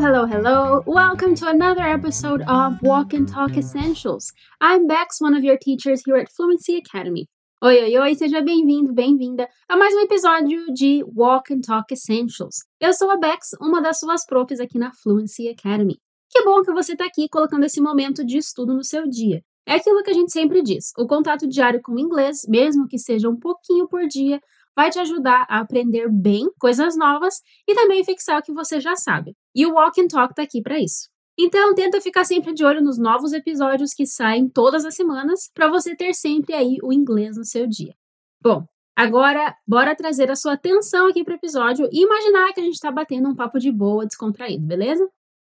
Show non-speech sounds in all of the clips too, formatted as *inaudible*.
Hello, hello, hello. Welcome to another episode of Walk and Talk Essentials. I'm Bex, one of your teachers here at Fluency Academy. Oi, oi, oi, seja bem-vindo, bem-vinda a mais um episódio de Walk and Talk Essentials. Eu sou a Bex, uma das suas profs aqui na Fluency Academy. Que bom que você está aqui colocando esse momento de estudo no seu dia. É aquilo que a gente sempre diz: o contato diário com o inglês, mesmo que seja um pouquinho por dia, vai te ajudar a aprender bem coisas novas e também fixar o que você já sabe. E o Walk and Talk está aqui para isso. Então, tenta ficar sempre de olho nos novos episódios que saem todas as semanas para você ter sempre aí o inglês no seu dia. Bom, agora bora trazer a sua atenção aqui para o episódio e imaginar que a gente está batendo um papo de boa, descontraído, beleza?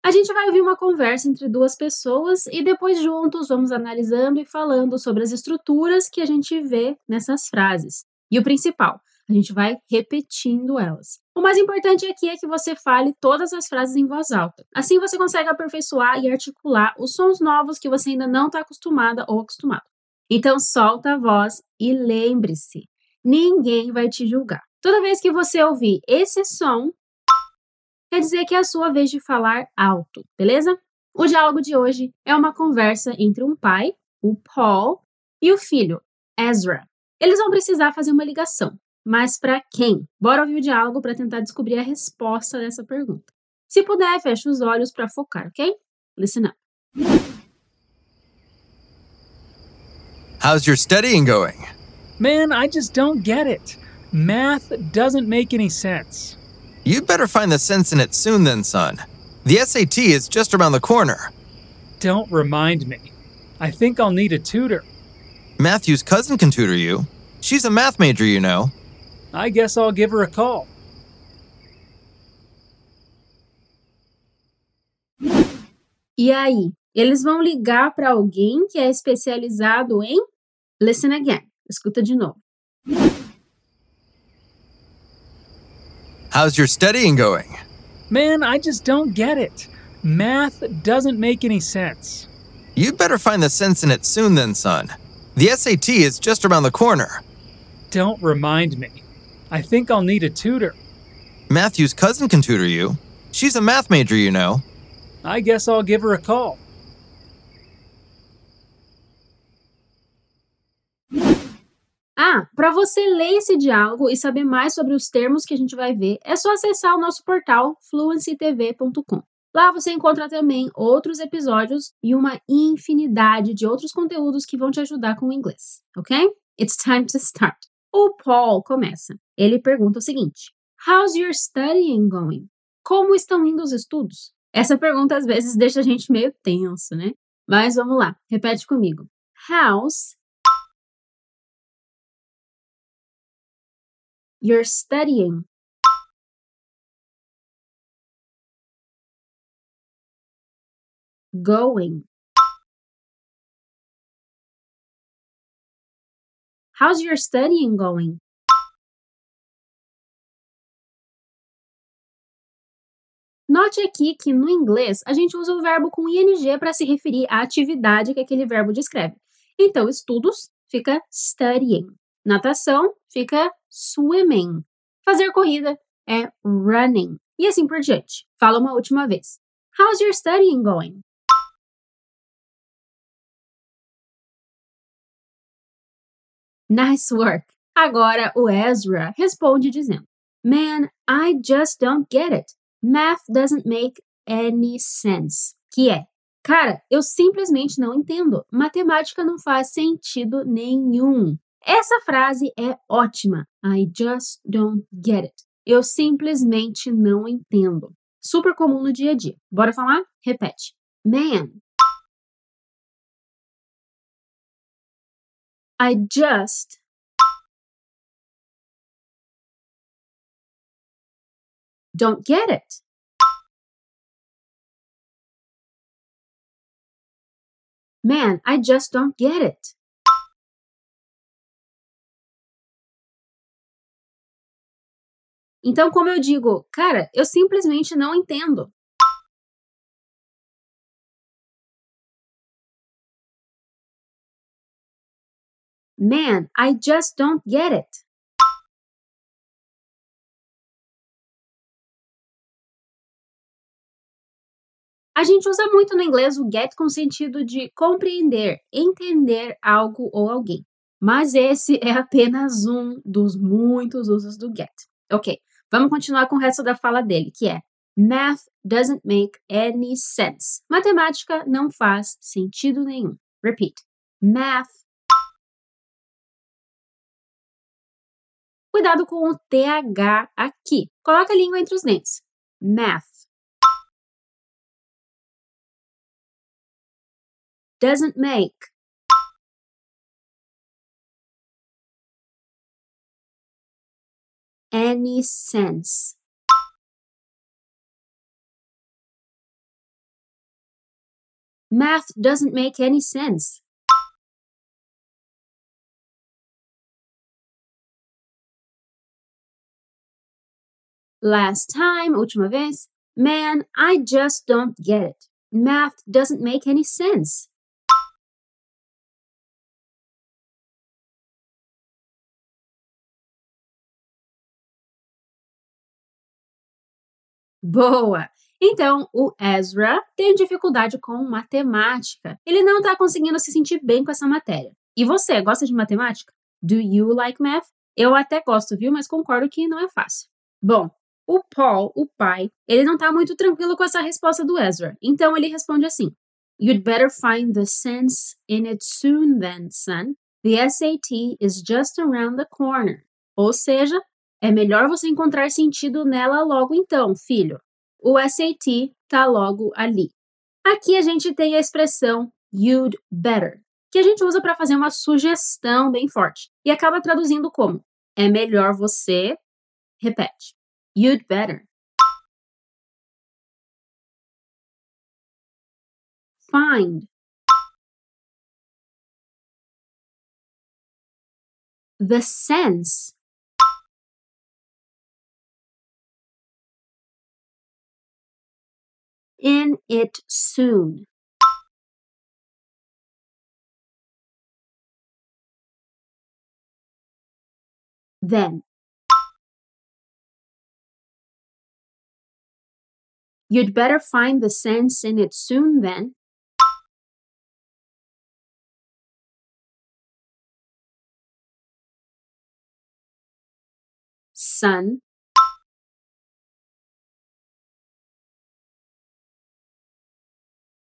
A gente vai ouvir uma conversa entre duas pessoas e depois juntos vamos analisando e falando sobre as estruturas que a gente vê nessas frases. E o principal, a gente vai repetindo elas. O mais importante aqui é que você fale todas as frases em voz alta. Assim você consegue aperfeiçoar e articular os sons novos que você ainda não está acostumada ou acostumado. Então solta a voz e lembre-se, ninguém vai te julgar. Toda vez que você ouvir esse som, quer dizer que é a sua vez de falar alto, beleza? O diálogo de hoje é uma conversa entre um pai, o Paul, e o filho, Ezra. Eles vão precisar fazer uma ligação. Mas para quem? Bora ouvir o diálogo para tentar descobrir a resposta dessa pergunta. Se puder, feche os olhos para focar, ok? Listen up. How's your studying going? Man, I just don't get it. Math doesn't make any sense. You'd better find the sense in it soon, then, son. The SAT is just around the corner. Don't remind me. I think I'll need a tutor. Matthew's cousin can tutor you. She's a math major, you know. I guess I'll give her a call. E aí, eles vão ligar para alguém que é especializado em Listen again. Escuta de novo. How's your studying going? Man, I just don't get it. Math doesn't make any sense. You'd better find the sense in it soon, then, son. The SAT is just around the corner. Don't remind me. I think I'll need a tutor. Matthew's cousin can tutor you. She's a math major, you know. I guess I'll give her a call. Ah, para você ler esse diálogo e saber mais sobre os termos que a gente vai ver, é só acessar o nosso portal fluencytv.com. Lá você encontra também outros episódios e uma infinidade de outros conteúdos que vão te ajudar com o inglês, ok? It's time to start. O Paul começa. Ele pergunta o seguinte: How's your studying going? Como estão indo os estudos? Essa pergunta às vezes deixa a gente meio tenso, né? Mas vamos lá, repete comigo. How's your studying? Going. How's your studying going? Note aqui que no inglês a gente usa o verbo com ing para se referir à atividade que aquele verbo descreve. Então, estudos fica studying. Natação fica swimming. Fazer corrida é running. E assim por diante. Fala uma última vez. How's your studying going? Nice work! Agora o Ezra responde dizendo: Man, I just don't get it. Math doesn't make any sense. Que é, cara, eu simplesmente não entendo. Matemática não faz sentido nenhum. Essa frase é ótima. I just don't get it. Eu simplesmente não entendo. Super comum no dia a dia. Bora falar? Repete. Man, I just don't get it. Man, I just don't get it. Então, como eu digo, cara, eu simplesmente não entendo. Man, I just don't get it. A gente usa muito no inglês o get com sentido de compreender, entender algo ou alguém. Mas esse é apenas um dos muitos usos do get. Ok, vamos continuar com o resto da fala dele, que é Math doesn't make any sense. Matemática não faz sentido nenhum. Repeat. Math. Cuidado com o TH aqui. Coloca a língua entre os dentes. Math. Doesn't make. Any sense. Math doesn't make any sense. Last time, última vez, man, I just don't get it. Math doesn't make any sense. Boa! Então, o Ezra tem dificuldade com matemática. Ele não está conseguindo se sentir bem com essa matéria. E você, gosta de matemática? Do you like math? Eu até gosto, viu? Mas concordo que não é fácil. Bom, o Paul, o pai, ele não está muito tranquilo com essa resposta do Ezra. Então ele responde assim: You'd better find the sense in it soon then, son. The SAT is just around the corner. Ou seja, é melhor você encontrar sentido nela logo então, filho. O SAT tá logo ali. Aqui a gente tem a expressão you'd better, que a gente usa para fazer uma sugestão bem forte e acaba traduzindo como é melhor você. Repete. You'd better. Find. The sense in it soon. Then. You'd better find the sense in it soon then. Son.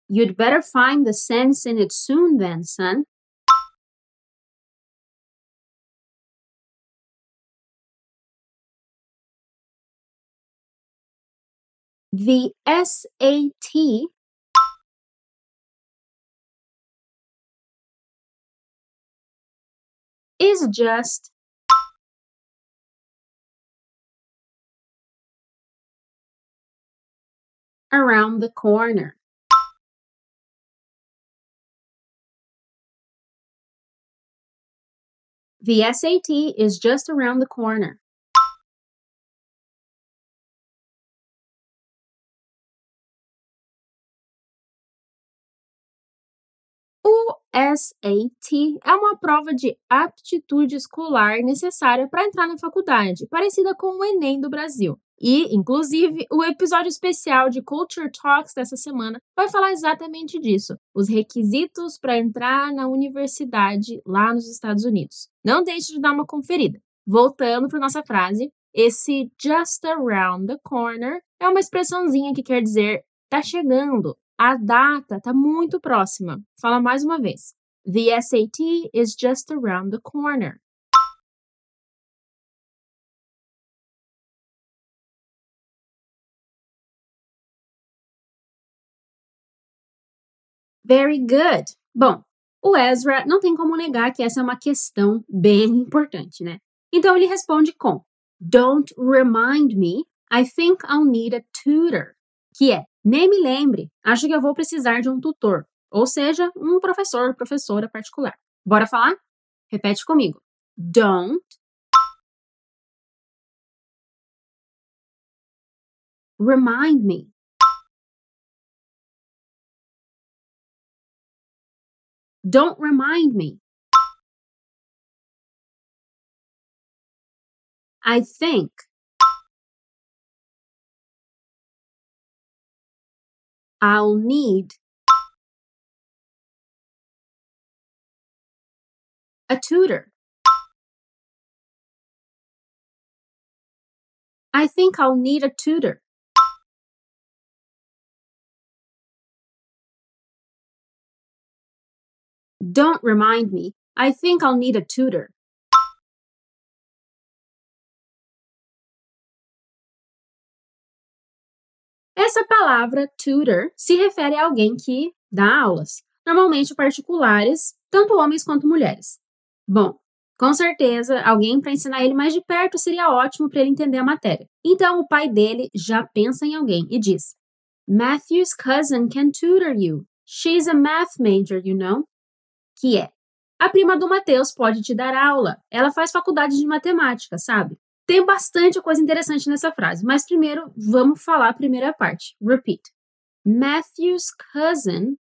You'd better find the sense in it soon then, son. The SAT is just around the corner. The SAT is just around the corner. SAT é uma prova de aptitude escolar necessária para entrar na faculdade, parecida com o Enem do Brasil. E, inclusive, o episódio especial de Culture Talks dessa semana vai falar exatamente disso: os requisitos para entrar na universidade lá nos Estados Unidos. Não deixe de dar uma conferida. Voltando para nossa frase, esse just around the corner é uma expressãozinha que quer dizer tá chegando, a data tá muito próxima. Fala mais uma vez. The SAT is just around the corner. Very good. Bom, o Ezra não tem como negar que essa é uma questão bem *laughs* importante, né? Então ele responde com Don't remind me, I think I'll need a tutor. Que é, nem me lembre, acho que eu vou precisar de um tutor. Ou seja, um professor, professora particular. Bora falar? Repete comigo. Don't remind me. Don't remind me. I think. I'll need a tutor. I think I'll need a tutor. Don't remind me. I think I'll need a tutor. Essa palavra tutor se refere a alguém que dá aulas, normalmente particulares, tanto homens quanto mulheres. Bom, com certeza, alguém para ensinar ele mais de perto seria ótimo para ele entender a matéria. Então, o pai dele já pensa em alguém e diz: Matthew's cousin can tutor you. She's a math major, you know. Que é: A prima do Mateus pode te dar aula. Ela faz faculdade de matemática, sabe? Tem bastante coisa interessante nessa frase, mas primeiro vamos falar a primeira parte. Repeat. Matthew's cousin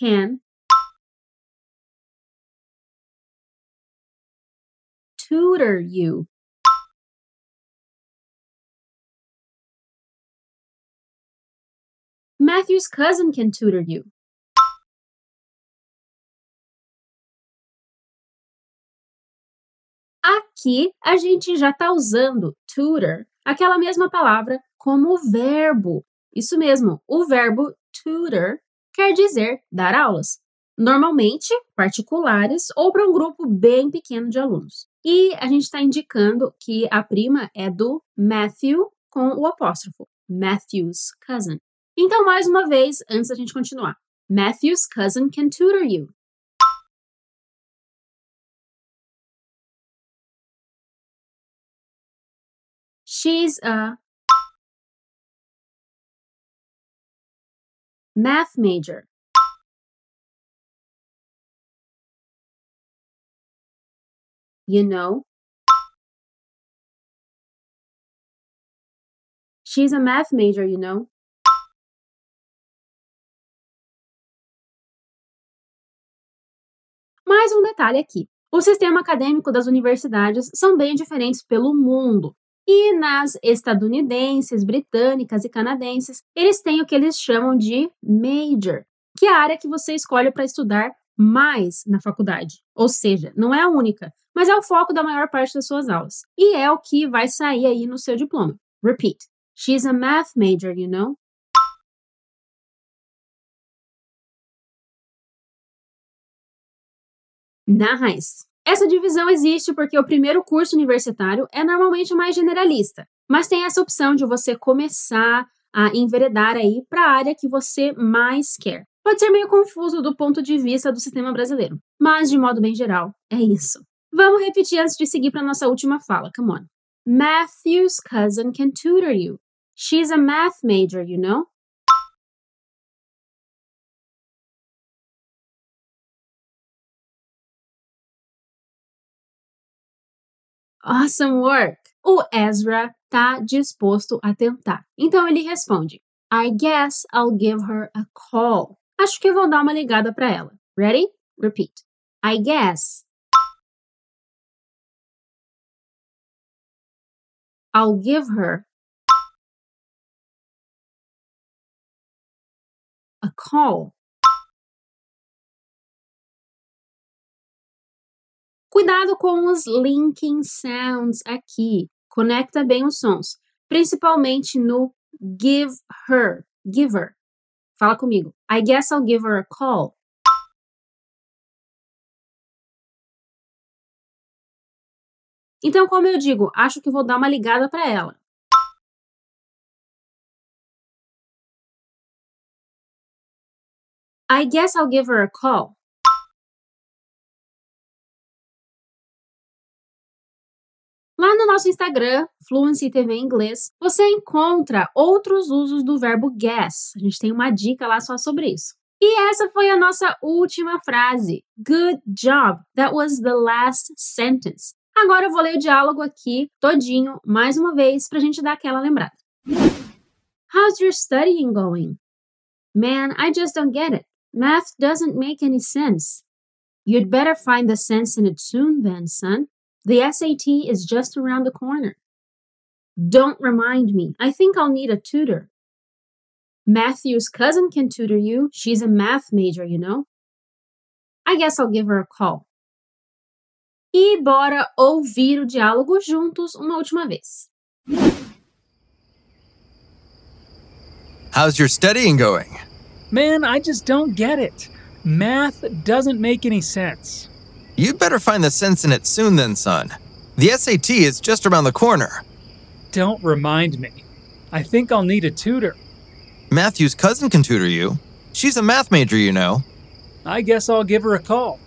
can tutor you. Matthew's cousin can tutor you. Aqui a gente já está usando tutor, aquela mesma palavra, como verbo. Isso mesmo, o verbo tutor quer dizer dar aulas. Normalmente particulares ou para um grupo bem pequeno de alunos. E a gente está indicando que a prima é do Matthew com o apóstrofo. Matthew's cousin. Então, mais uma vez, antes da gente continuar. Matthew's cousin can tutor you. She's a math major. You know? She's a math major, you know? Mais um detalhe aqui. O sistema acadêmico das universidades são bem diferentes pelo mundo. E nas estadunidenses, britânicas e canadenses, eles têm o que eles chamam de major, que é a área que você escolhe para estudar mais na faculdade. Ou seja, não é a única, mas é o foco da maior parte das suas aulas. E é o que vai sair aí no seu diploma. Repeat. She's a math major, you know? Nice! Essa divisão existe porque o primeiro curso universitário é normalmente mais generalista, mas tem essa opção de você começar a enveredar aí para a área que você mais quer. Pode ser meio confuso do ponto de vista do sistema brasileiro, mas de modo bem geral, é isso. Vamos repetir antes de seguir para nossa última fala. Come on. Matthew's cousin can tutor you. She's a math major, you know? Awesome work! O Ezra tá disposto a tentar. Então ele responde: I guess I'll give her a call. Acho que vou dar uma ligada para ela. Ready? Repeat. I guess I'll give her a call. Cuidado com os linking sounds aqui. Conecta bem os sons, principalmente no give her, give her. Fala comigo. I guess I'll give her a call. Então, como eu digo, acho que vou dar uma ligada para ela. I guess I'll give her a call. Nosso Instagram, Fluency TV em inglês, você encontra outros usos do verbo guess. A gente tem uma dica lá só sobre isso. E essa foi a nossa última frase. Good job. That was the last sentence. Agora eu vou ler o diálogo aqui todinho, mais uma vez, para a gente dar aquela lembrada. How's your studying going? Man, I just don't get it. Math doesn't make any sense. You'd better find the sense in it soon then, son. The SAT is just around the corner. Don't remind me. I think I'll need a tutor. Matthew's cousin can tutor you. She's a math major, you know. I guess I'll give her a call. E bora ouvir o diálogo juntos uma última vez. How's your studying going? Man, I just don't get it. Math doesn't make any sense. You'd better find the sense in it soon, then, son. The SAT is just around the corner. Don't remind me. I think I'll need a tutor. Matthew's cousin can tutor you. She's a math major, you know. I guess I'll give her a call.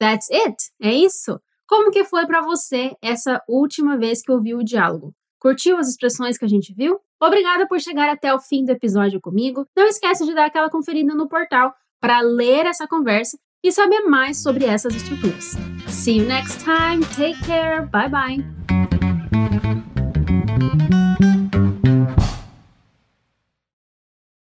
That's it. É isso. Como que foi para você essa última vez que ouviu o diálogo? Curtiu as expressões que a gente viu? Obrigada por chegar até o fim do episódio comigo. Não esquece de dar aquela conferida no portal para ler essa conversa e saber mais sobre essas estruturas. See you next time. Take care. Bye bye.